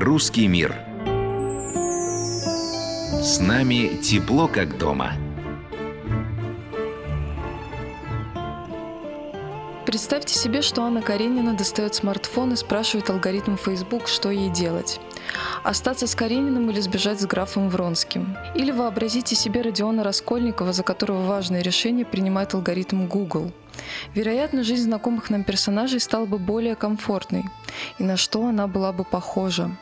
Русский мир. С нами тепло, как дома. Представьте себе, что Анна Каренина достает смартфон и спрашивает алгоритм Facebook, что ей делать. Остаться с Карениным или сбежать с графом Вронским. Или вообразите себе Родиона Раскольникова, за которого важное решение принимает алгоритм Google. Вероятно, жизнь знакомых нам персонажей стала бы более комфортной. И на что она была бы похожа?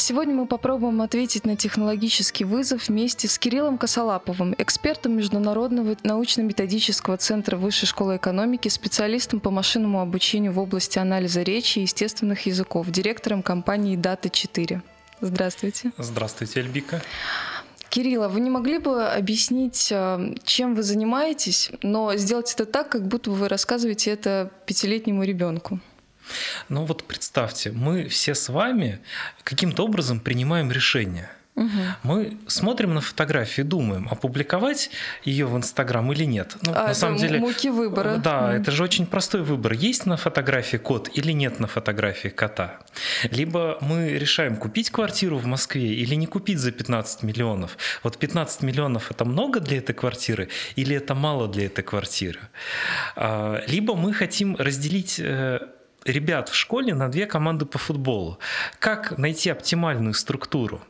Сегодня мы попробуем ответить на технологический вызов вместе с Кириллом Косолаповым, экспертом Международного научно-методического центра Высшей школы экономики, специалистом по машинному обучению в области анализа речи и естественных языков, директором компании Data 4. Здравствуйте. Здравствуйте, Альбика. Кирилла, вы не могли бы объяснить, э, чем вы занимаетесь, но сделать это так, как будто вы рассказываете это пятилетнему ребенку? Ну вот представьте, мы все с вами каким-то образом принимаем решение. Угу. Мы смотрим на фотографию и думаем, опубликовать ее в Инстаграм или нет. Ну, а, на самом деле, муки выбора. Да, mm. это же очень простой выбор. Есть на фотографии кот или нет на фотографии кота. Либо мы решаем купить квартиру в Москве или не купить за 15 миллионов. Вот 15 миллионов это много для этой квартиры или это мало для этой квартиры. А, либо мы хотим разделить э, ребят в школе на две команды по футболу. Как найти оптимальную структуру?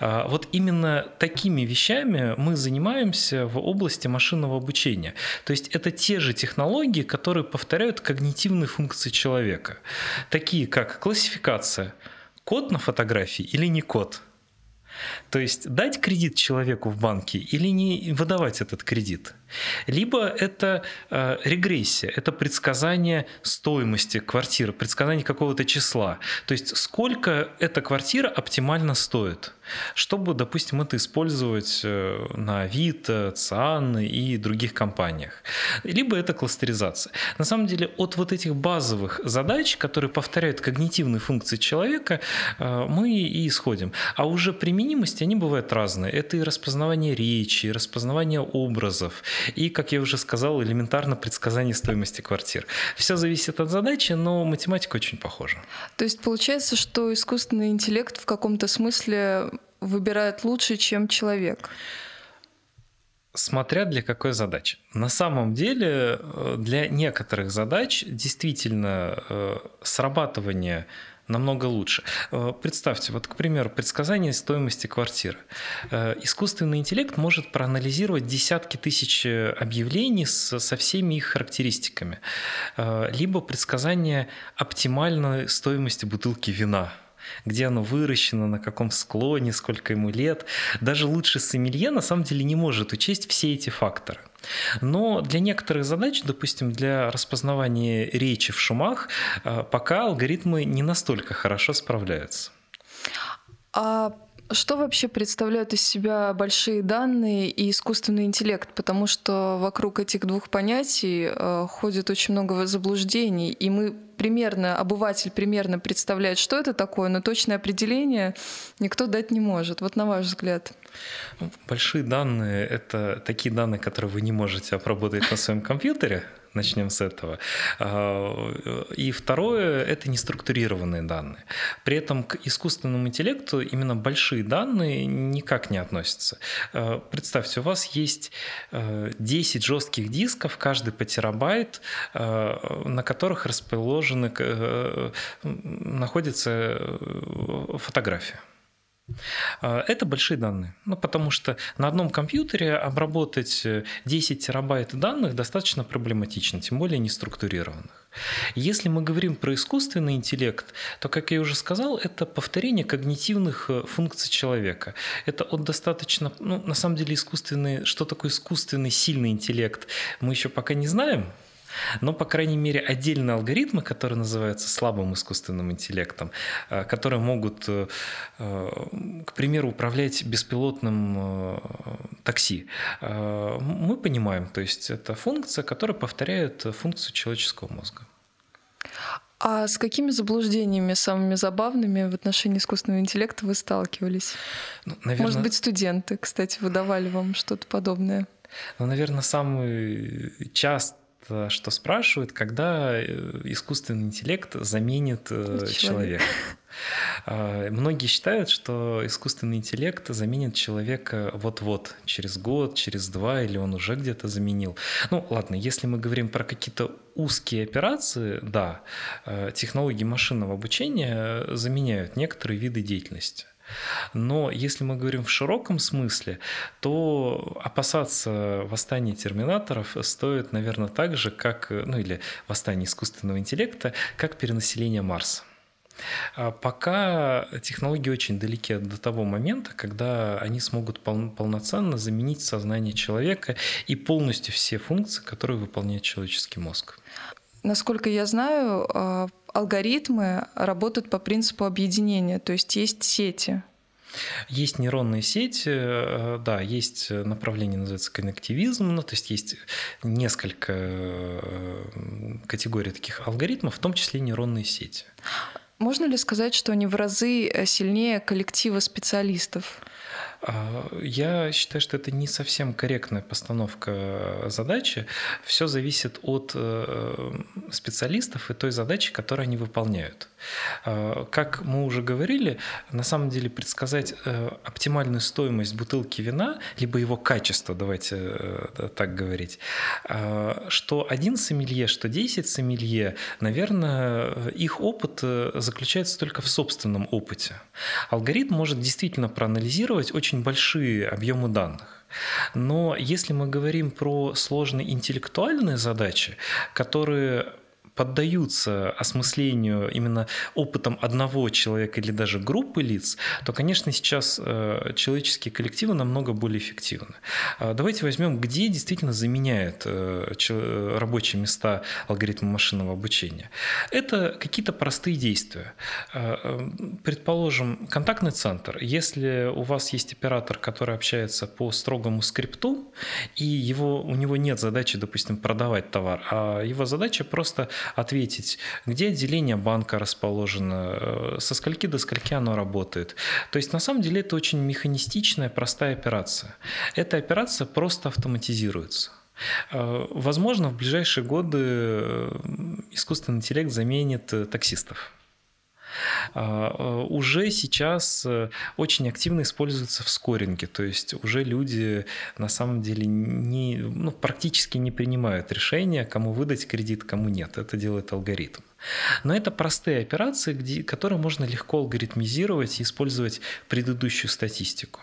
А, вот именно такими вещами мы занимаемся в области машинного обучения. То есть это те же технологии, которые повторяют когнитивные функции человека, такие как классификация, код на фотографии или не код – то есть дать кредит человеку в банке или не выдавать этот кредит. Либо это э, регрессия, это предсказание стоимости квартиры, предсказание какого-то числа. То есть сколько эта квартира оптимально стоит, чтобы, допустим, это использовать э, на Авито, ЦИАН и других компаниях. Либо это кластеризация. На самом деле от вот этих базовых задач, которые повторяют когнитивные функции человека, э, мы и исходим. А уже применимости, они бывают разные. Это и распознавание речи, и распознавание образов, и, как я уже сказал, элементарно предсказание стоимости квартир. Все зависит от задачи, но математика очень похожа. То есть получается, что искусственный интеллект в каком-то смысле выбирает лучше, чем человек? Смотря для какой задачи. На самом деле э, для некоторых задач действительно э, срабатывание намного лучше. Э, представьте, вот, к примеру, предсказание стоимости квартиры. Э, искусственный интеллект может проанализировать десятки тысяч объявлений с, со всеми их характеристиками. Э, либо предсказание оптимальной стоимости бутылки вина где оно выращено, на каком склоне, сколько ему лет. Даже лучший сомелье на самом деле не может учесть все эти факторы. Но для некоторых задач, допустим, для распознавания речи в шумах, э, пока алгоритмы не настолько хорошо справляются. А что вообще представляют из себя большие данные и искусственный интеллект? Потому что вокруг этих двух понятий э, ходит очень много заблуждений, и мы примерно, обыватель примерно представляет, что это такое, но точное определение никто дать не может. Вот на ваш взгляд. Ну, большие данные — это такие данные, которые вы не можете обработать на своем компьютере, начнем с этого. А, и второе – это неструктурированные данные. При этом к искусственному интеллекту именно большие данные никак не относятся. А, представьте, у вас есть 10 а, жестких дисков, каждый по терабайт, на которых расположены, находится э, фотография. А, это большие данные, ну, потому что на одном компьютере обработать 10 э, терабайт данных достаточно проблематично, тем более неструктурированных. Если мы говорим про искусственный интеллект, то, как я уже сказал, это повторение когнитивных э, функций человека. Это от достаточно, ну, на самом деле, искусственный, что такое искусственный сильный интеллект, мы еще пока не знаем, но, по крайней мере, отдельные алгоритмы, которые называются слабым искусственным интеллектом, э, которые могут, э, э, к примеру, управлять беспилотным такси, мы понимаем, то есть это функция, которая повторяет функцию человеческого мозга. А с какими заблуждениями самыми забавными в отношении искусственного интеллекта вы сталкивались? Ну, наверное... Может быть, студенты, кстати, выдавали вам что-то подобное? Ну, наверное, самый частый что спрашивают, когда э, искусственный интеллект заменит э, человека. А, многие считают, что искусственный интеллект заменит человека вот-вот, через год, через два, или он уже где-то заменил. Ну, ладно, если мы говорим про какие-то узкие операции, да, э, технологии машинного обучения заменяют некоторые виды деятельности. Но если мы говорим в широком смысле, то опасаться восстания терминаторов стоит, наверное, так же, как, ну или восстания искусственного интеллекта, как перенаселение Марса. А пока технологии очень далеки до того момента, когда они смогут пол- полноценно заменить сознание человека и полностью все функции, которые выполняет человеческий мозг. Насколько я знаю, а, алгоритмы работают по принципу объединения, то есть есть сети. Есть нейронные сети, э, да, есть направление, называется коннективизм, ну, то есть есть несколько э, категорий таких алгоритмов, в том числе нейронные сети. Можно ли сказать, что они в разы э, сильнее коллектива специалистов? А, я считаю, что это не совсем корректная постановка задачи. Все зависит от э, специалистов и той задачи, которую они выполняют. А, как мы уже говорили, на самом деле предсказать э, оптимальную стоимость бутылки вина, либо его качество, давайте э, так говорить, а, что один сомелье, что 10 сомелье, наверное, их опыт заключается только в собственном опыте. Алгоритм может действительно проанализировать очень очень большие объемы данных. Но если мы говорим про сложные интеллектуальные задачи, которые поддаются осмыслению именно опытом одного человека или даже группы лиц, то, конечно, сейчас э, человеческие коллективы намного более эффективны. А давайте возьмем, где действительно заменяют э, рабочие места алгоритмы машинного обучения. Это какие-то простые действия. Э, предположим, контактный центр. Если у вас есть оператор, который общается по строгому скрипту, и его, у него нет задачи, допустим, продавать товар, а его задача просто ответить, где отделение банка расположено, э, со скольки до скольки оно работает. То есть на самом деле это очень механистичная, простая операция. Эта операция просто автоматизируется. Э, возможно, в ближайшие годы э, искусственный интеллект заменит таксистов. А, а, уже сейчас э, очень активно используется в скоринге, то есть уже люди на самом деле не, ну, практически не принимают решения, кому выдать кредит, кому нет. Это делает алгоритм. Но это простые операции, где, которые можно легко алгоритмизировать и использовать предыдущую статистику.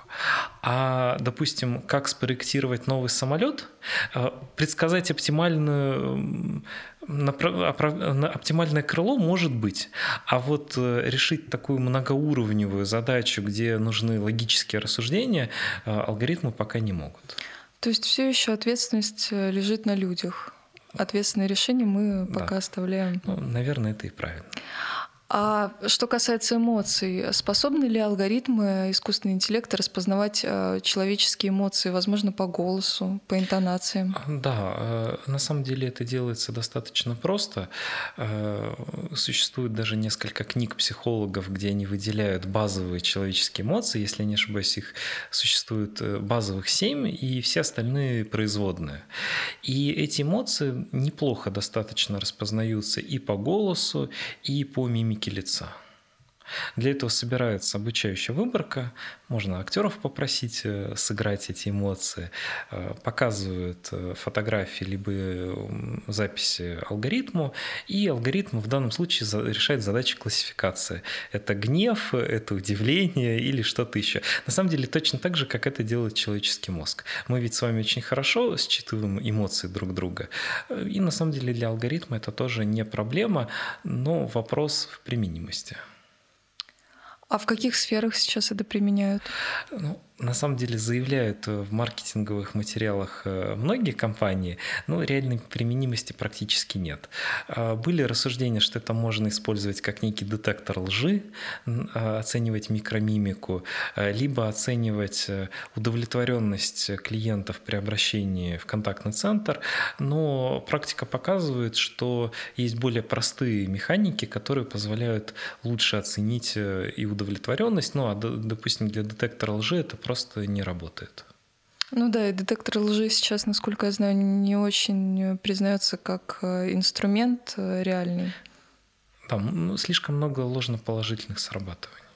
А, допустим, как спроектировать новый самолет, э, предсказать оптимальную оптимальное крыло может быть, а вот э, решить такую многоуровневую задачу, где нужны логические рассуждения, э, алгоритмы пока не могут. То есть все еще ответственность лежит на людях? Ответственные решения мы пока да. оставляем. Ну, наверное, это и правильно. А что касается эмоций, способны ли алгоритмы искусственного интеллекта распознавать э, человеческие эмоции, возможно, по голосу, по интонациям? Да, э, на самом деле это делается достаточно просто. Э, существует даже несколько книг психологов, где они выделяют базовые человеческие эмоции. Если не ошибаюсь, их существует базовых семь, и все остальные производные. И эти эмоции неплохо достаточно распознаются и по голосу, и по мимике мимики лица. Для этого собирается обучающая выборка, можно актеров попросить э, сыграть эти эмоции, э, показывают э, фотографии либо записи алгоритму, и алгоритм в данном случае решает задачи классификации. Это гнев, это удивление или что-то еще. На самом деле точно так же, как это делает человеческий мозг. Мы ведь с вами очень хорошо считываем эмоции друг друга, и на самом деле для алгоритма это тоже не проблема, но вопрос в применимости. А в каких сферах сейчас это применяют? Ну, на самом деле заявляют э, в маркетинговых материалах э, многие компании, но реальной применимости практически нет. А, были рассуждения, что это можно использовать как некий детектор лжи, а, оценивать микромимику, а, либо оценивать э, удовлетворенность клиентов при обращении в контактный центр, но практика показывает, что есть более простые механики, которые позволяют лучше оценить и удовлетворенность, ну а, допустим, для детектора лжи это просто не работает. Ну да, и детектор лжи сейчас, насколько я знаю, не очень признается как э, инструмент э, реальный. Там ну, слишком много ложноположительных срабатываний.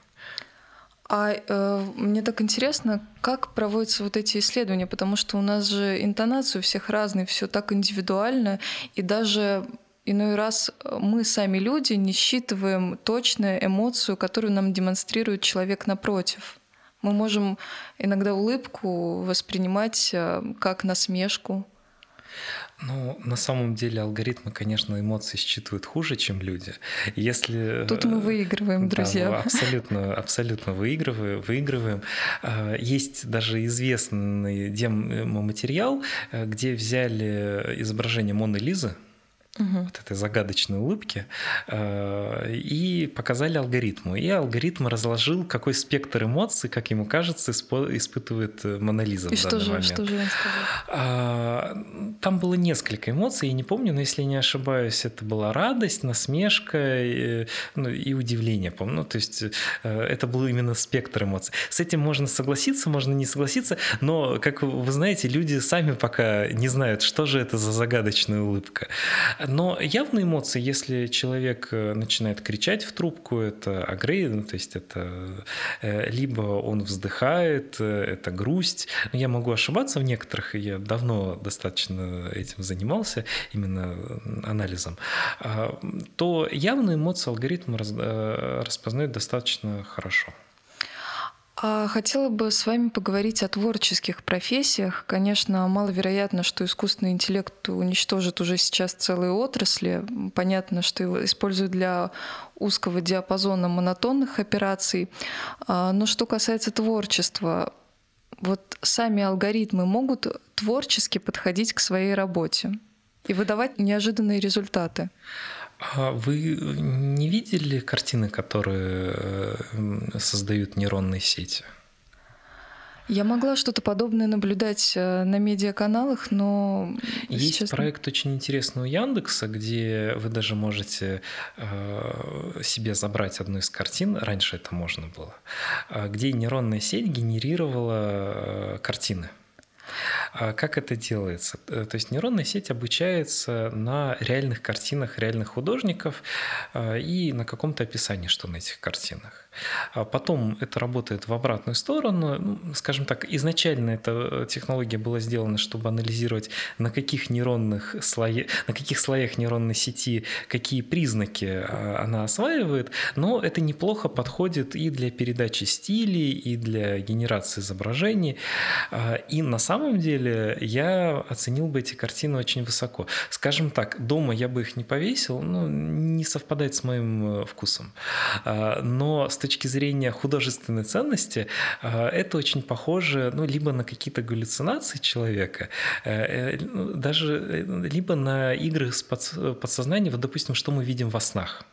А э, мне так интересно, как проводятся вот эти исследования, потому что у нас же интонация у всех разная, все так индивидуально, и даже иной раз мы сами люди не считываем точно эмоцию, которую нам демонстрирует человек напротив. Мы можем иногда улыбку воспринимать э, как насмешку, ну, на самом деле алгоритмы, конечно, эмоции считывают хуже, чем люди. Если... Тут мы выигрываем, друзья. Да, абсолютно, абсолютно выигрываем, выигрываем. А, есть даже известный демоматериал, э, где взяли изображение Моны Лизы, угу. вот этой загадочной улыбки, э, и показали алгоритму. И алгоритм разложил, какой спектр эмоций, как ему кажется, испытывает э, Монолиза и в что же, момент. что же? А, там было несколько эмоций, я не помню, но если не ошибаюсь, это была радость, насмешка и, ну, и удивление, помню. Ну, то есть э, это был именно спектр эмоций. С этим можно согласиться, можно не согласиться, но, как вы знаете, люди сами пока не знают, что же это за загадочная улыбка. Но явные эмоции, если человек э, начинает кричать в трубку, это агрессия, то есть это э, либо он вздыхает, э, это грусть. Но я могу ошибаться в некоторых, я давно достаточно этим занимался, именно анализом. А, то явные эмоции алгоритм распознает достаточно хорошо. А хотела бы с вами поговорить о творческих профессиях. Конечно, маловероятно, что искусственный интеллект уничтожит уже сейчас целые отрасли. Понятно, что его используют для узкого диапазона монотонных операций. А, но что касается творчества, вот сами алгоритмы могут творчески подходить к своей работе и выдавать неожиданные результаты. А вы не видели картины, которые э, создают нейронные сети? Я могла что-то подобное наблюдать э, на медиаканалах, но... Есть честно... проект очень интересный у Яндекса, где вы даже можете э, себе забрать одну из картин, раньше это можно было, где нейронная сеть генерировала картины. А как это делается? Э, то есть нейронная сеть обучается на реальных картинах реальных художников э, и на каком-то описании, что на этих картинах. А потом это работает в обратную сторону. Ну, скажем так, изначально эта э, технология была сделана, чтобы анализировать, на каких нейронных слоях, на каких слоях нейронной сети какие признаки она осваивает, но это неплохо подходит и для передачи стилей, и для генерации изображений. А, и на самом деле я оценил бы эти картины очень высоко. Скажем так, дома я бы их не повесил, ну, не совпадает с моим э, вкусом. Но с точки зрения художественной ценности а, это очень похоже ну, либо на какие-то галлюцинации человека, э, э, ну, даже либо на игры с подсознанием, вот, допустим, что мы видим во снах.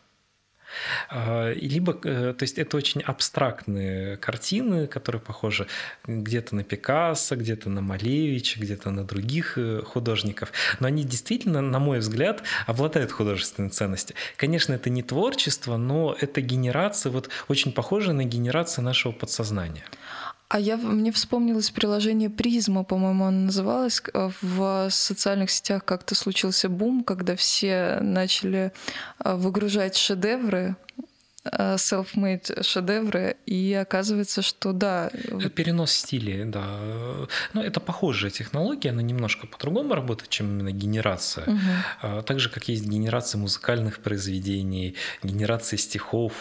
А, либо, э, то есть это очень абстрактные картины, которые похожи где-то на Пикассо, где-то на Малевича, где-то на других э, художников, но они действительно, на мой взгляд, обладают художественной ценностью. Конечно, это не творчество, но это генерация, вот очень похожая на генерацию нашего подсознания. А я, мне вспомнилось приложение Призма, по-моему, оно называлось. Э, в социальных сетях как-то случился бум, когда все начали э, выгружать шедевры self-made шедевры, и оказывается, что да. Перенос стилей, да. Ну, это похожая технология, она немножко по-другому работает, чем именно генерация. Угу. Так же, как есть генерация музыкальных произведений, генерация стихов.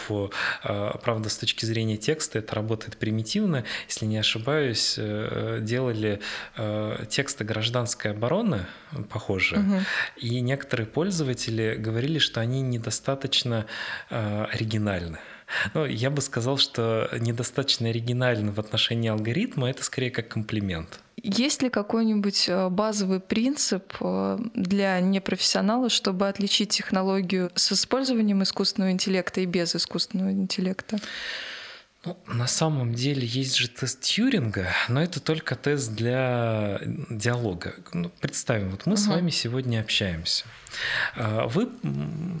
А, правда, с точки зрения текста это работает примитивно. Если не ошибаюсь, э, делали э, тексты гражданской обороны похожие, угу. и некоторые пользователи говорили, что они недостаточно оригинальны оригинальны. Ну, я бы сказал, что недостаточно оригинально в отношении алгоритма это скорее как комплимент. Есть ли какой-нибудь э, базовый принцип э, для непрофессионала, чтобы отличить технологию с использованием искусственного интеллекта и без искусственного интеллекта? Ну, на самом деле есть же тест Тьюринга, но это только тест для диалога. Ну, представим, вот мы угу. с вами сегодня общаемся. А, вы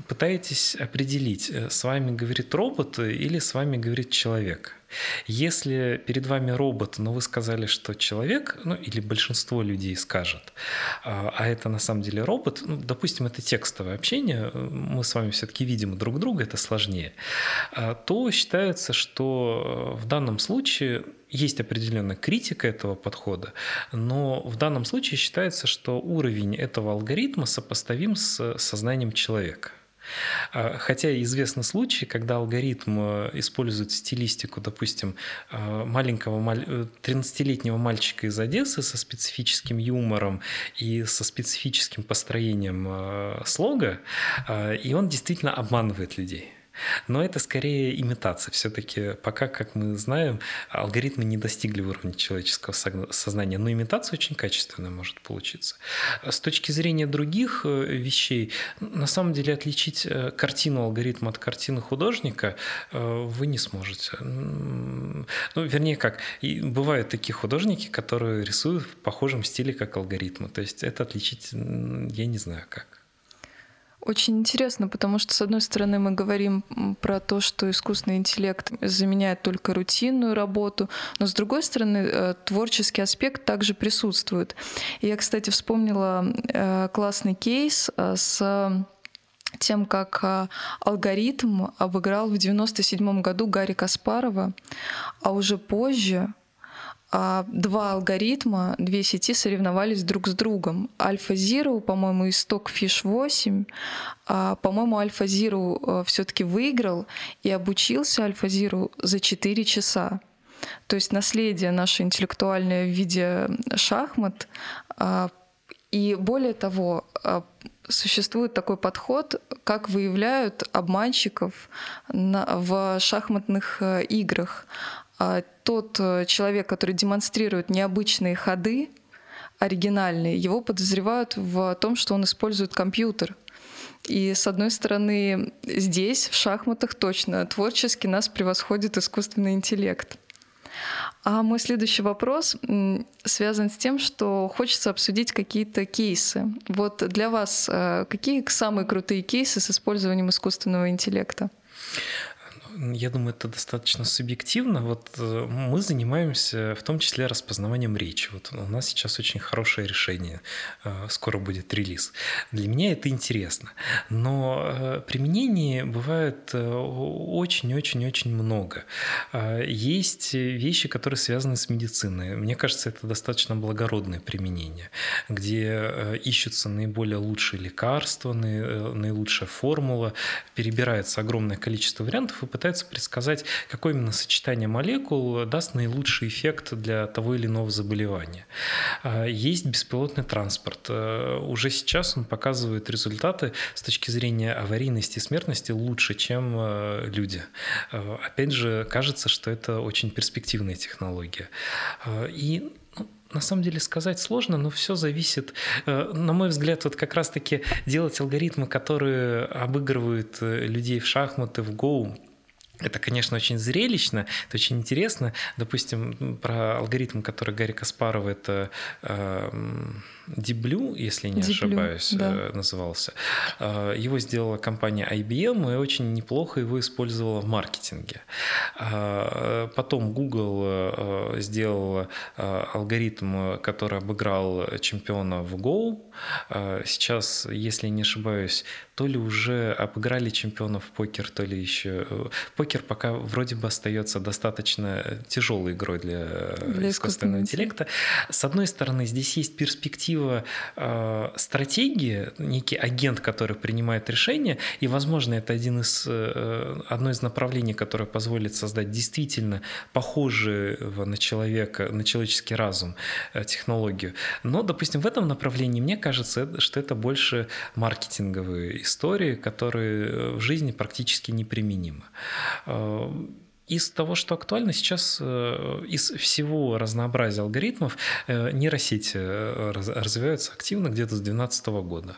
пытаетесь определить, э, с вами говорит робот или с вами говорит человек. Если перед вами робот, но вы сказали, что человек, ну или большинство людей скажет, а, а это на самом деле робот, ну, допустим, это текстовое общение, мы с вами все-таки видим друг друга, это сложнее, а, то считается, что в данном случае есть определенная критика этого подхода, но в данном случае считается, что уровень этого алгоритма сопоставим с сознанием человека. А, хотя известны случаи, когда алгоритм э, использует стилистику, допустим, э, маленького 13-летнего э, мальчика из Одессы со специфическим юмором и со специфическим построением слога, и он действительно обманывает людей. Но это скорее имитация. Все-таки пока, как мы знаем, алгоритмы не достигли уровня человеческого сознания, но имитация очень качественная может получиться. С точки зрения других э, вещей, на самом деле отличить э, картину алгоритма от картины художника э, вы не сможете. Ну, вернее, как, и бывают такие художники, которые рисуют в похожем стиле, как алгоритмы. То есть это отличить я не знаю как. Очень интересно, потому что, с одной стороны, мы говорим про то, что искусственный интеллект заменяет только рутинную работу, но, с другой стороны, э, творческий аспект также присутствует. Я, кстати, вспомнила э, классный кейс э, с тем, как алгоритм обыграл в 1997 году Гарри Каспарова, а уже позже два алгоритма, две сети соревновались друг с другом. Альфа Zero, по-моему, и Stockfish 8. А, по-моему, Альфа Zero э, все-таки выиграл и обучился Альфа Zero за 4 часа. То есть наследие наше интеллектуальное в виде шахмат. А, и более того, существует такой подход, как выявляют обманщиков в шахматных э, играх. А тот э, человек, который демонстрирует необычные ходы, оригинальные, его подозревают в том, что он использует компьютер. И с одной стороны, здесь, в шахматах, точно творчески нас превосходит искусственный интеллект. А мой следующий вопрос связан с тем, что хочется обсудить какие-то кейсы. Вот для вас э, какие самые крутые кейсы с использованием искусственного интеллекта? Я думаю, это достаточно субъективно. Вот э, мы занимаемся в том числе распознаванием речи. Вот у нас сейчас очень хорошее решение, э, скоро будет релиз. Для меня это интересно. Но э, применений бывает очень-очень-очень много. Есть вещи, которые связаны с медициной. Мне кажется, это достаточно благородное применение, где ищутся наиболее лучшие лекарства, наилучшая формула, перебирается огромное количество вариантов и пытается предсказать, какое именно сочетание молекул даст наилучший эффект для того или иного заболевания. А, есть беспилотный транспорт. А, уже сейчас он показывает результаты с точки зрения аварийности и смертности лучше, чем а, люди. Опять же, кажется, что это очень перспективная технология. И ну, на самом деле сказать сложно, но все зависит, на мой взгляд, вот как раз-таки делать алгоритмы, которые обыгрывают э, людей в шахматы, в Go, это, конечно, очень зрелищно, это очень интересно. Допустим, про алгоритм, который Гарри Каспаров, это э, Deep если не Deep ошибаюсь, да. Э, назывался. Э, его сделала компания IBM и очень неплохо его использовала в маркетинге. Э, потом Google сделал алгоритм, который обыграл чемпиона в Go. Сейчас, если не ошибаюсь, то ли уже обыграли чемпионов в покер, то ли еще... Покер пока вроде бы остается достаточно тяжелой игрой для, для искусственного интеллекта. С одной стороны, здесь есть перспектива перспектива э, стратегии, некий агент, который принимает решения, и, возможно, это один из, э, одно из направлений, которое позволит создать действительно похожую на человека, на человеческий разум э, технологию. Но, допустим, в этом направлении, мне кажется, что это больше маркетинговые истории, которые в жизни практически неприменимы. Из того, что актуально сейчас, э, из всего разнообразия алгоритмов, э, нейросети э, развиваются активно где-то с 2012 года.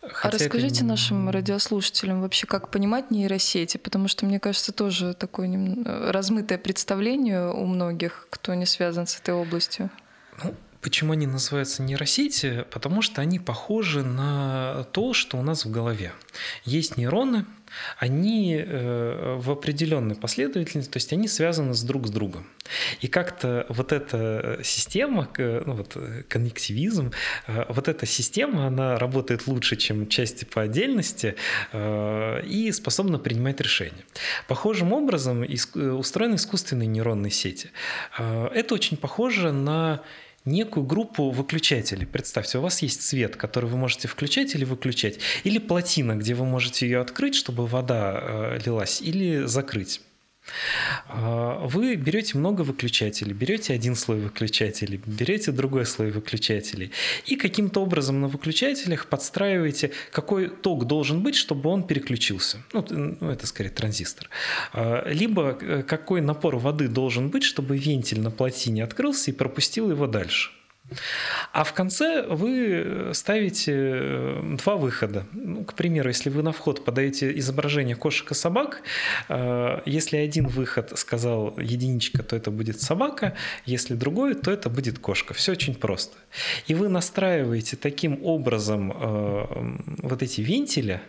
А Хотя а расскажите это... нашим радиослушателям вообще, как понимать нейросети, потому что, мне кажется, тоже такое размытое представление у многих, кто не связан с этой областью. Ну, Почему они называются нейросети? Потому что они похожи на то, что у нас в голове. Есть нейроны, они э, в определенной последовательности, то есть они связаны с друг с другом. И как-то вот эта система, ну вот коннективизм, э, вот эта система, она работает лучше, чем части по отдельности э, и способна принимать решения. Похожим образом устроены искусственные нейронные сети. Это очень похоже на некую группу выключателей. Представьте, у вас есть свет, который вы можете включать или выключать, или плотина, где вы можете ее открыть, чтобы вода э, лилась, или закрыть. А, вы берете много выключателей, берете один слой выключателей, берете другой слой выключателей и каким-то образом на выключателях подстраиваете, какой ток должен быть, чтобы он переключился. Ну, ну это скорее транзистор. А, либо э, какой напор воды должен быть, чтобы вентиль на плотине открылся и пропустил его дальше. А в конце вы ставите э, два выхода. Ну, к примеру, если вы на вход подаете изображение кошек и собак, э, если один выход сказал единичка, то это будет собака, если другой, то это будет кошка. Все очень просто. И вы настраиваете таким образом э, вот эти вентили,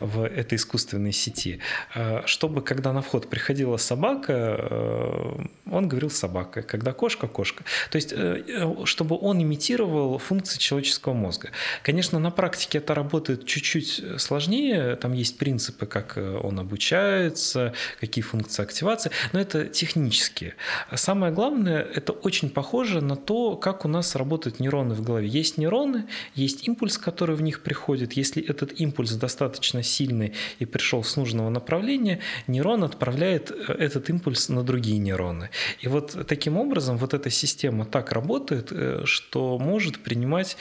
в этой искусственной сети, э, чтобы когда на вход приходила собака, э, он говорил собака, когда кошка – кошка. То есть, э, чтобы он имитировал функции человеческого мозга. Конечно, на практике это работает чуть-чуть сложнее, там есть принципы, как он обучается, какие функции активации, но это технические. Самое главное, это очень похоже на то, как у нас работают нейроны в голове. Есть нейроны, есть импульс, который в них приходит. Если этот импульс достаточно достаточно сильный и пришел с нужного направления, нейрон отправляет э, этот импульс на другие нейроны. И вот таким образом вот эта система так работает, э, что может принимать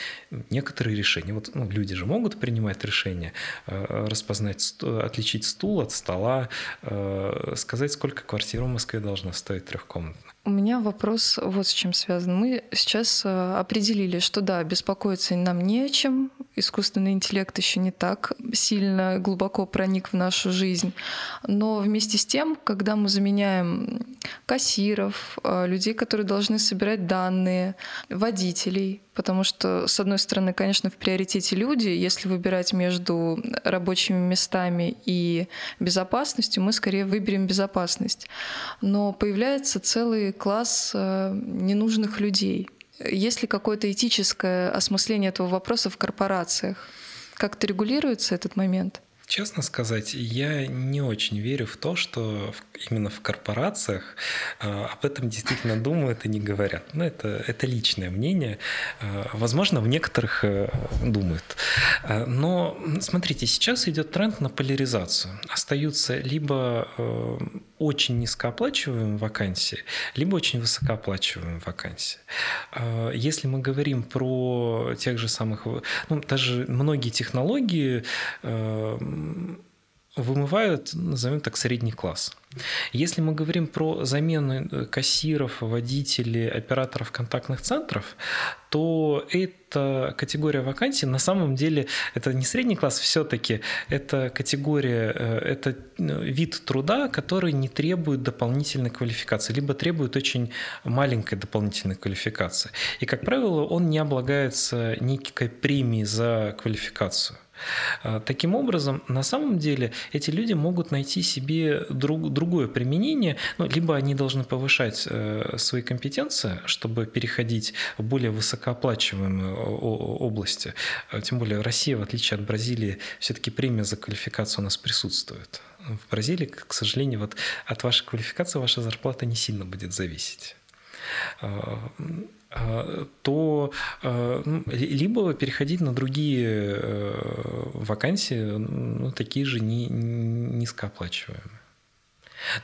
некоторые решения. Вот ну, люди же могут принимать решения, э, распознать, отличить стул от стола, сказать, сколько квартира в Москве должна стоить трехкомнатная. У меня вопрос вот с чем связан. Мы сейчас определили, что да, беспокоиться нам не о чем, искусственный интеллект еще не так сильно глубоко проник в нашу жизнь. Но вместе с тем, когда мы заменяем кассиров, э, людей, которые должны собирать данные, водителей, потому что, с одной стороны, конечно, в приоритете люди, если выбирать между рабочими местами и безопасностью, мы скорее выберем безопасность. Но появляется целый класс э, ненужных людей — есть ли какое-то этическое осмысление этого вопроса в корпорациях? Как-то регулируется этот момент? Честно сказать, я не очень верю в то, что именно в корпорациях э, об этом действительно думают и не говорят. Но ну, это, это личное мнение. Э, возможно, в некоторых э, думают. Но смотрите, сейчас идет тренд на поляризацию. Остаются либо очень низкооплачиваемые вакансии, либо очень высокооплачиваемые вакансии. Если мы говорим про тех же самых, ну, даже многие технологии вымывают, назовем так, средний класс. Если мы говорим про замену э, кассиров, водителей, операторов контактных центров, то эта категория вакансий на самом деле это не средний класс, все-таки это категория, э, это э, вид труда, который не требует дополнительной квалификации, либо требует очень маленькой дополнительной квалификации. И, как правило, он не облагается никакой премией за квалификацию. А, таким образом, на самом деле эти люди могут найти себе друг, другое применение, ну, либо они должны повышать э, свои компетенции, чтобы переходить в более высокооплачиваемые области. А, тем более Россия, в отличие от Бразилии, все-таки премия за квалификацию у нас присутствует. В Бразилии, к сожалению, вот от вашей квалификации ваша зарплата не сильно будет зависеть. А, то а, ну, либо переходить на другие э, вакансии, ну, такие же низкооплачиваемые.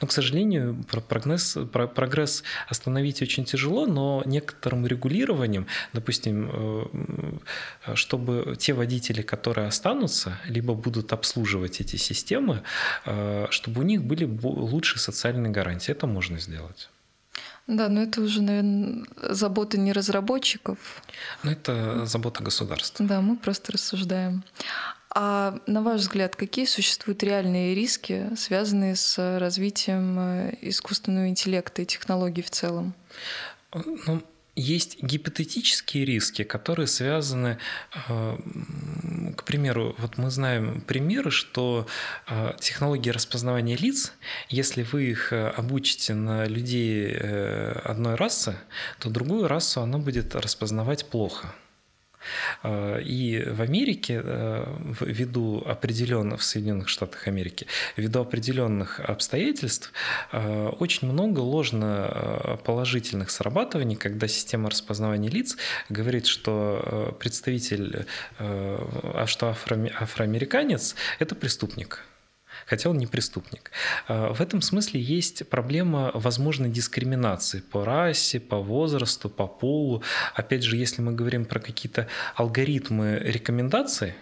Но, к сожалению, прогресс, прогресс остановить очень тяжело, но некоторым регулированием, допустим, э, чтобы те водители, которые останутся, либо будут обслуживать эти системы, э, чтобы у них были лучшие социальные гарантии, это можно сделать. Да, но это уже, наверное, забота не разработчиков. Ну, это забота государства. Да, мы просто рассуждаем. А на ваш взгляд, какие существуют реальные риски, связанные с развитием э, искусственного интеллекта и технологий в целом? Ну, есть гипотетические риски, которые связаны, э, к примеру, вот мы знаем примеры, что э, технологии распознавания лиц, если вы их э, обучите на людей одной расы, то другую расу она будет распознавать плохо. А, и в Америке, э, ввиду определенных, в Соединенных Штатах Америки, ввиду определенных обстоятельств, э, очень много ложно э, положительных срабатываний, когда система распознавания лиц говорит, что представитель, а что афроамериканец – это преступник хотя он не преступник. А, в этом смысле есть проблема возможной дискриминации по расе, по возрасту, по полу. Опять же, если мы говорим про какие-то алгоритмы рекомендаций,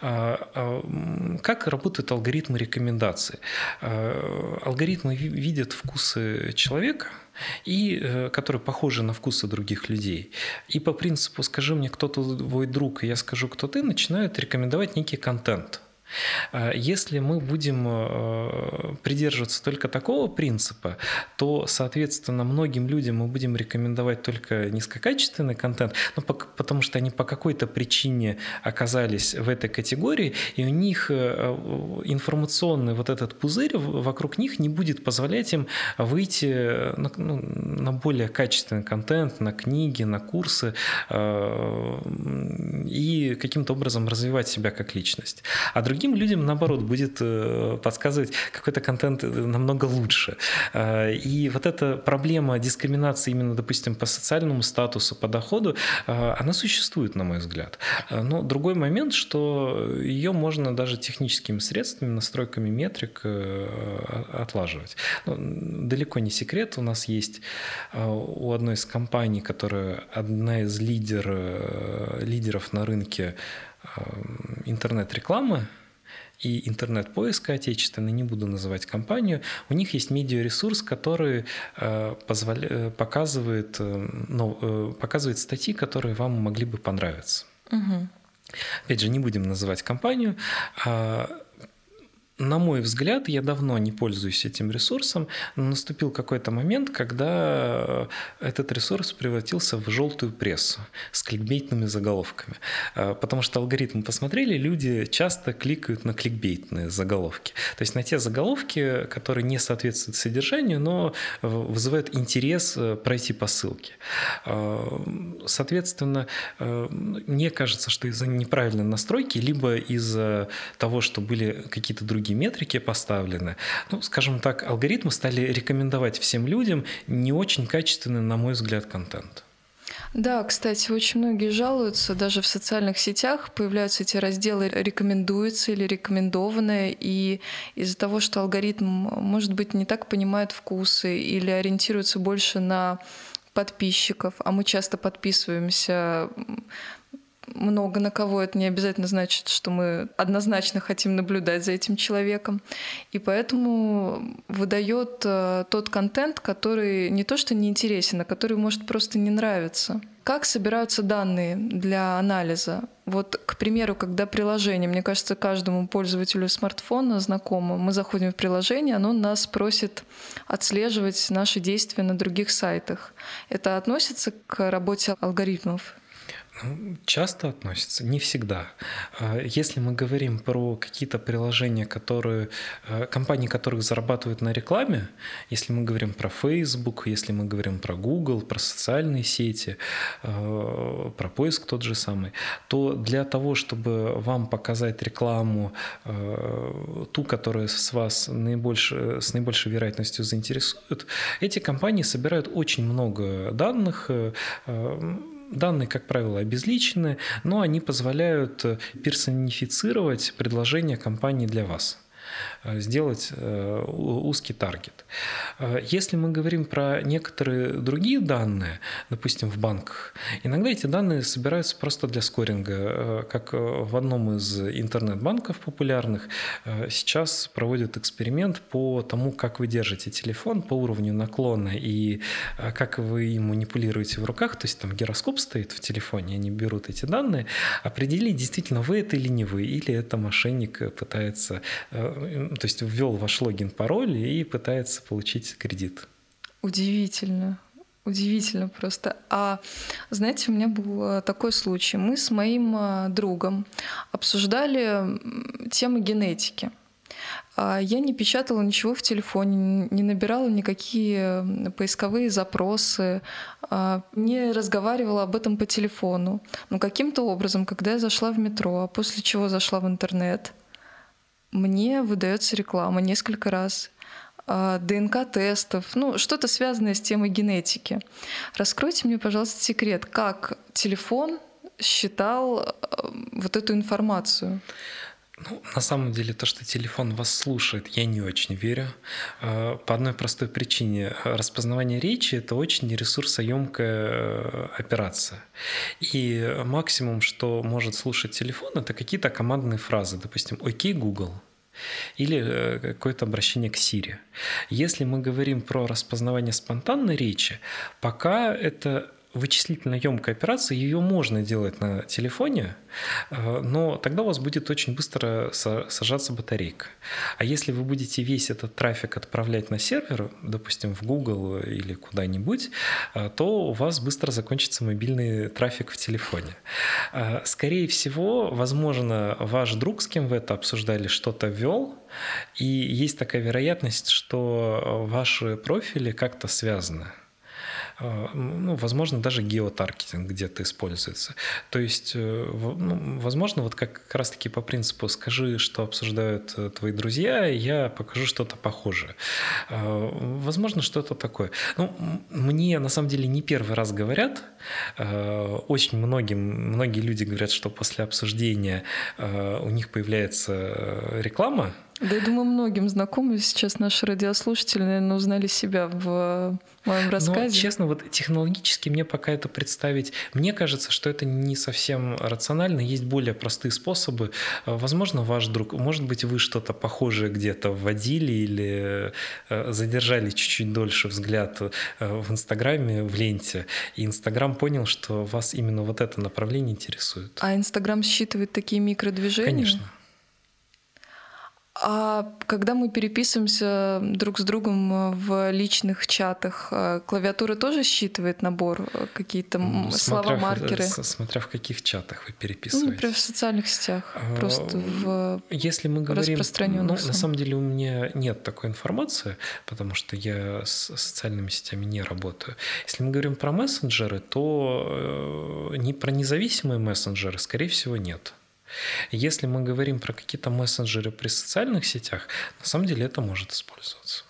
а, а, как работают алгоритмы рекомендаций? Алгоритмы видят вкусы человека, и э, которые похожи на вкусы других людей. И по принципу «скажи мне, кто твой друг, и я скажу, кто ты», начинают рекомендовать некий контент – если мы будем э, придерживаться только такого принципа, то, соответственно, многим людям мы будем рекомендовать только низкокачественный контент, ну, потому что они по какой-то причине оказались в этой категории, и у них э, информационный вот этот пузырь вокруг них не будет позволять им выйти на, ну, на более качественный контент, на книги, на курсы э, и каким-то образом развивать себя как личность. А другие другим людям, наоборот, будет э, подсказывать какой-то контент намного лучше. Э, и вот эта проблема дискриминации именно, допустим, по социальному статусу, по доходу, э, она существует, на мой взгляд. Но другой момент, что ее можно даже техническими средствами, настройками метрик отлаживать. Ну, далеко не секрет, у нас есть у одной из компаний, которая одна из лидер, лидеров на рынке интернет-рекламы, и интернет-поиска отечественный, не буду называть компанию, у них есть медиаресурс, который э, позволя... Э, показывает, ну, показывает статьи, которые вам могли бы понравиться. Угу. Опять же, не будем называть компанию. На мой взгляд, я давно не пользуюсь этим ресурсом, но наступил какой-то момент, когда этот ресурс превратился в желтую прессу с кликбейтными заголовками. А, потому что алгоритмы посмотрели, люди часто кликают на кликбейтные заголовки. То есть на те заголовки, которые не соответствуют содержанию, но вызывают интерес э, пройти по ссылке. Соответственно, э, мне кажется, что из-за неправильной настройки, либо из-за того, что были какие-то другие другие метрики поставлены. Ну, скажем так, алгоритмы стали рекомендовать всем людям не очень качественный, на мой взгляд, контент. Да, кстати, очень многие жалуются, даже в социальных сетях появляются эти разделы «рекомендуется» или «рекомендованное», и из-за того, что алгоритм, может быть, не так понимает вкусы или ориентируется больше на подписчиков, а мы часто подписываемся много на кого, это не обязательно значит, что мы однозначно хотим наблюдать за этим человеком. И поэтому выдает э, тот контент, который не то что не интересен, а который может просто не нравиться. Как собираются данные для анализа? Вот, к примеру, когда приложение, мне кажется, каждому пользователю смартфона знакомо, мы заходим в приложение, оно нас просит отслеживать наши действия на других сайтах. Это относится к работе алгоритмов? Часто относится, не всегда. А, если мы говорим про какие-то приложения, которые, а, компании, которых зарабатывают на рекламе, если мы говорим про Facebook, если мы говорим про Google, про социальные сети, а, про поиск тот же самый, то для того, чтобы вам показать рекламу, ту, которая с вас наибольше, с наибольшей вероятностью заинтересует, эти компании собирают очень много данных, Данные, как правило, обезличены, но они позволяют персонифицировать предложение компании для вас. Э, сделать э, узкий таргет. Э, если мы говорим про некоторые другие данные, допустим, в банках, иногда эти данные собираются просто для скоринга. Как в одном из интернет-банков популярных сейчас проводят эксперимент по тому, как вы держите телефон по уровню наклона и как вы им манипулируете в руках, то есть там гироскоп стоит в телефоне, они берут эти данные, определить, действительно вы это или не вы, или это мошенник пытается то есть ввел ваш логин, пароль и пытается получить кредит. Удивительно. Удивительно просто. А знаете, у меня был э, такой случай. Мы с моим э, другом обсуждали темы генетики. А я не печатала ничего в телефоне, не набирала никакие поисковые запросы, а, не разговаривала об этом по телефону. Но каким-то образом, когда я зашла в метро, а после чего зашла в интернет, мне выдается реклама несколько раз. А, ДНК-тестов, ну, что-то связанное с темой генетики. Раскройте мне, пожалуйста, секрет, как телефон считал а, вот эту информацию. Ну, на самом деле, то, что телефон вас слушает, я не очень верю. А, по одной простой причине. Распознавание речи – это очень ресурсоемкая э, операция. И максимум, что может слушать телефон, это какие-то командные фразы. Допустим, «Окей, Google», или э, какое-то обращение к Сири. Если мы говорим про распознавание спонтанной речи, пока это вычислительно емкая операция, ее можно делать на телефоне, э, но тогда у вас будет очень быстро сажаться батарейка. А если вы будете весь этот трафик отправлять на сервер, допустим, в Google или куда-нибудь, э, то у вас быстро закончится мобильный трафик в телефоне. Э, скорее всего, возможно, ваш друг, с кем вы это обсуждали, что-то ввел, и есть такая вероятность, что ваши профили как-то связаны. А, ну, возможно, даже геотаргетинг где-то используется. То есть, э, ну, возможно, вот как раз-таки по принципу «скажи, что обсуждают э, твои друзья, я покажу что-то похожее». А, возможно, что-то такое. Ну, мне на самом деле не первый раз говорят, а, очень многим, многие люди говорят, что после обсуждения у них появляется реклама, да, я думаю, многим знакомы сейчас наши радиослушатели, наверное, узнали себя в моем рассказе. Но, честно, вот технологически мне пока это представить, мне кажется, что это не совсем рационально. Есть более простые способы. Возможно, ваш друг, может быть, вы что-то похожее где-то вводили или э, задержали чуть-чуть дольше взгляд э, в Инстаграме, в ленте, и Инстаграм понял, что вас именно вот это направление интересует. А Инстаграм считывает такие микродвижения? Конечно. А когда мы переписываемся друг с другом э, в личных чатах, э, клавиатура тоже считывает набор э, какие-то ну, слова, маркеры? Смотря в каких чатах вы переписываетесь. Ну, например, в социальных сетях, а, просто в Если мы говорим, ну, на самом деле у меня нет такой информации, потому что я с социальными сетями не работаю. Если мы говорим про мессенджеры, то не про независимые мессенджеры, скорее всего, нет. Если мы говорим про какие-то мессенджеры при социальных сетях, на самом деле это может использоваться.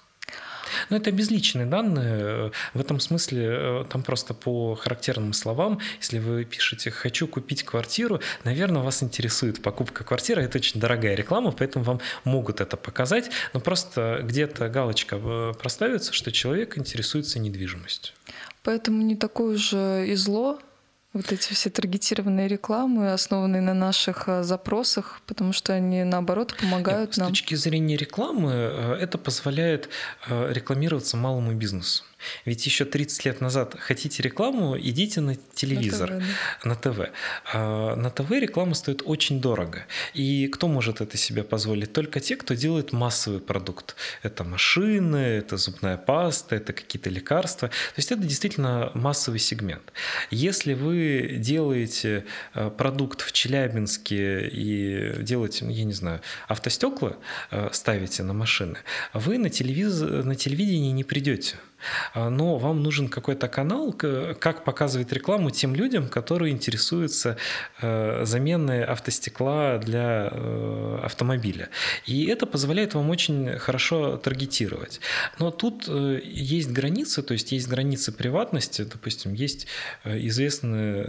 Но это безличные данные. В этом смысле э, там просто по характерным словам, если вы пишете «хочу купить квартиру», наверное, вас интересует покупка квартиры. Это очень дорогая реклама, поэтому вам могут это показать. Но просто где-то галочка э, проставится, что человек интересуется недвижимостью. Поэтому не такое же и зло вот эти все таргетированные рекламы, основанные на наших э, запросах, потому что они, наоборот, помогают Нет, нам. С точки зрения рекламы, э, это позволяет э, рекламироваться малому бизнесу. Ведь еще 30 лет назад хотите рекламу, идите на телевизор, на ТВ. На ТВ, а на ТВ реклама стоит очень дорого. И кто может это себе позволить? Только те, кто делает массовый продукт. Это машины, это зубная паста, это какие-то лекарства. То есть это действительно массовый сегмент. Если вы делаете э, продукт в Челябинске и делаете, я не знаю, автостекла э, ставите на машины, вы на, телевиз... на телевидении не придете. А, но вам нужен какой-то канал, как показывать рекламу тем людям, которые интересуются э, заменой автостекла для э, автомобиля. И это позволяет вам очень хорошо таргетировать. Но тут э, есть границы, то есть есть границы приватности, допустим, есть известная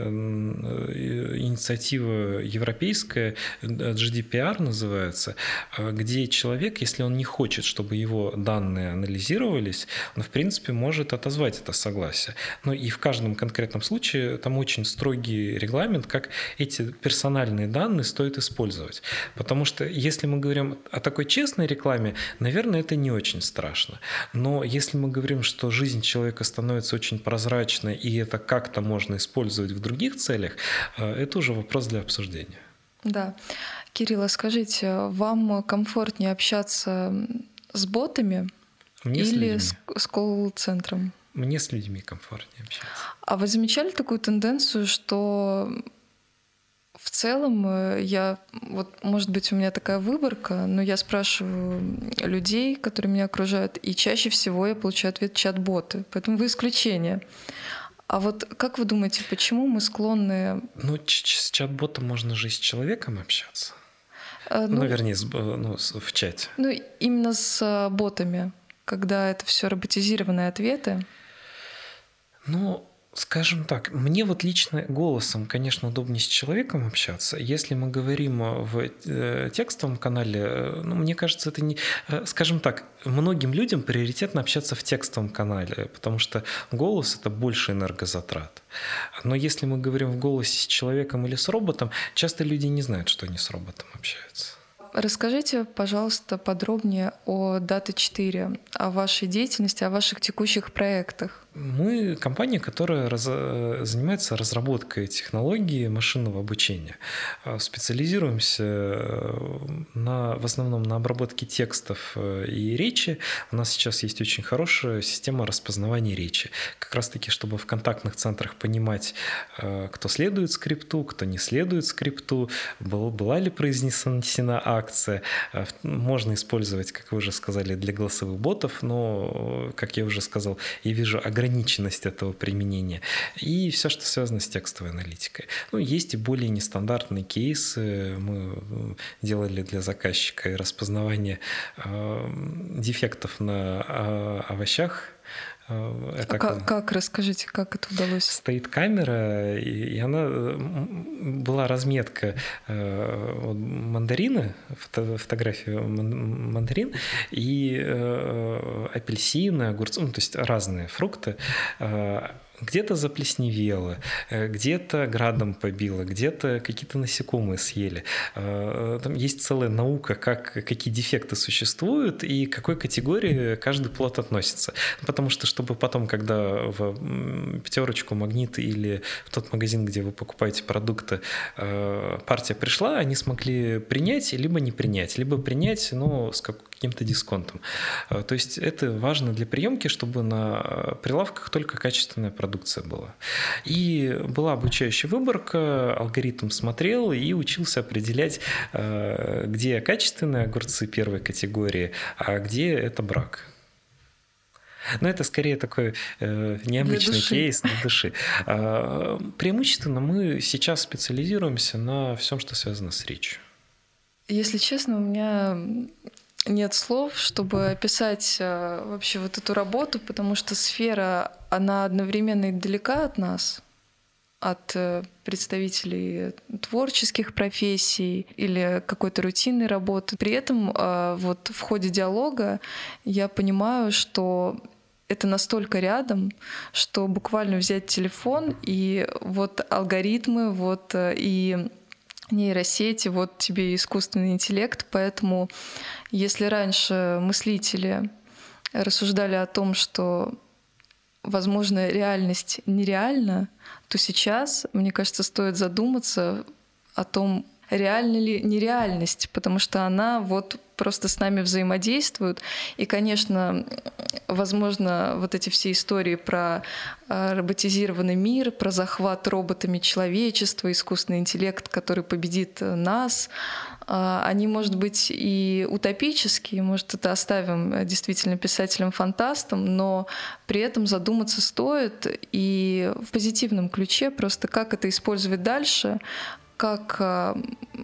инициатива европейская, GDPR называется, где человек, если он не хочет, чтобы его данные анализировались, он, в принципе, принципе, может отозвать это согласие. Но и в каждом конкретном случае там очень строгий регламент, как эти персональные данные стоит использовать. Потому что если мы говорим о такой честной рекламе, наверное, это не очень страшно. Но если мы говорим, что жизнь человека становится очень прозрачной, и это как-то можно использовать в других целях, э, это уже вопрос для обсуждения. Да. Кирилл, а скажите, вам комфортнее общаться с ботами, мне Или с, с колл-центром. Мне с людьми комфортнее общаться. А вы замечали такую тенденцию, что в целом э, я, вот может быть у меня такая выборка, но я спрашиваю людей, которые меня окружают, и чаще всего я получаю ответ чат-боты, поэтому вы исключение. А вот как вы думаете, почему мы склонны... Ну, с чат-ботом можно же и с человеком общаться. А, ну, ну, вернее, с, ну, в чате. Ну, именно с ботами, когда это все роботизированные ответы. Ну, Скажем так, мне вот лично голосом, конечно, удобнее с человеком общаться. Если мы говорим в э, текстовом канале, э, ну, мне кажется, это не... Э, скажем так, многим людям приоритетно общаться в текстовом канале, потому что голос — это больше энергозатрат. Но если мы говорим в голосе с человеком или с роботом, часто люди не знают, что они с роботом общаются. Расскажите, пожалуйста, подробнее о Data 4, о вашей деятельности, о ваших текущих проектах. Мы компания, которая раз, занимается разработкой технологии машинного обучения. А, специализируемся э, на, в основном на обработке текстов э, и речи. У нас сейчас есть очень хорошая система распознавания речи. Как раз-таки, чтобы в контактных центрах понимать, э, кто следует скрипту, кто не следует скрипту, была ли произнесена акция. Можно использовать, как вы уже сказали, для голосовых ботов, но, как я уже сказал, я вижу огромное ограниченность этого применения и все, что связано с текстовой аналитикой. Ну, есть и более нестандартные кейсы. Мы э, делали для заказчика распознавание э, дефектов на э, овощах, это а как, как, расскажите, как это удалось? Стоит камера, и, и она была разметка э, вот, мандарина, фото, фотография мандарин и э, апельсины, огурцы, ну, то есть разные фрукты. Э, где-то заплесневело, э, где-то градом побило, где-то какие-то насекомые съели. Э, там есть целая наука, как, какие дефекты существуют и к какой категории каждый плод относится. Потому что, чтобы потом, когда в пятерочку, магнит или в тот магазин, где вы покупаете продукты, э, партия пришла, они смогли принять, либо не принять, либо принять, но с каким-то дисконтом. То есть это важно для приемки, чтобы на прилавках только качественная продукция была. И была обучающая выборка, алгоритм смотрел и учился определять, э, где качественные огурцы первой категории, а где это брак. Но это скорее такой э, необычный кейс для души. А, преимущественно мы сейчас специализируемся на всем, что связано с речью. Если честно, у меня нет слов, чтобы описать э, вообще вот эту работу, потому что сфера, она одновременно и далека от нас, от э, представителей творческих профессий или какой-то рутинной работы. При этом э, вот в ходе диалога я понимаю, что это настолько рядом, что буквально взять телефон и вот алгоритмы, вот и нейросети, вот тебе искусственный интеллект, поэтому если раньше мыслители рассуждали о том, что, возможно, реальность нереальна, то сейчас, мне кажется, стоит задуматься о том, реальна ли нереальность, потому что она вот просто с нами взаимодействуют. И, конечно, возможно, вот эти все истории про а, роботизированный мир, про захват роботами человечества, искусственный интеллект, который победит нас, а, они, может быть, и утопические, может, это оставим действительно писателям-фантастам, но при этом задуматься стоит и в позитивном ключе, просто как это использовать дальше, как а,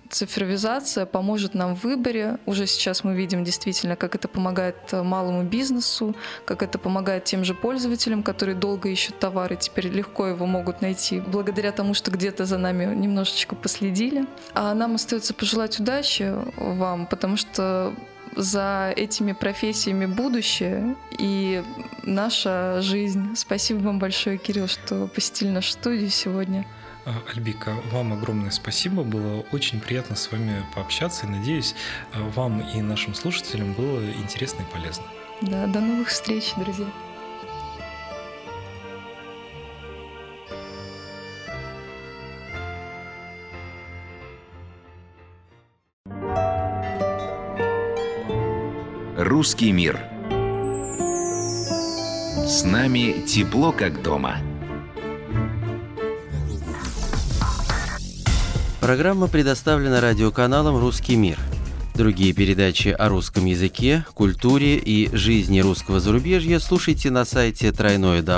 цифровизация поможет нам в выборе. Уже сейчас мы видим действительно, как это помогает а, малому бизнесу, как это помогает тем же пользователям, которые долго ищут товары, теперь легко его могут найти, благодаря тому, что где-то за нами немножечко последили. А нам остается пожелать удачи вам, потому что за этими профессиями будущее и наша жизнь. Спасибо вам большое, Кирилл, что посетили нашу студию сегодня. А, Альбика, вам огромное спасибо. Было очень приятно с вами пообщаться. И надеюсь, а, вам и нашим слушателям было интересно и полезно. Да, до новых встреч, друзья. Русский мир. С нами тепло как дома. Программа предоставлена радиоканалом «Русский мир». Другие передачи о русском языке, культуре и жизни русского зарубежья слушайте на сайте www.rrm.fm.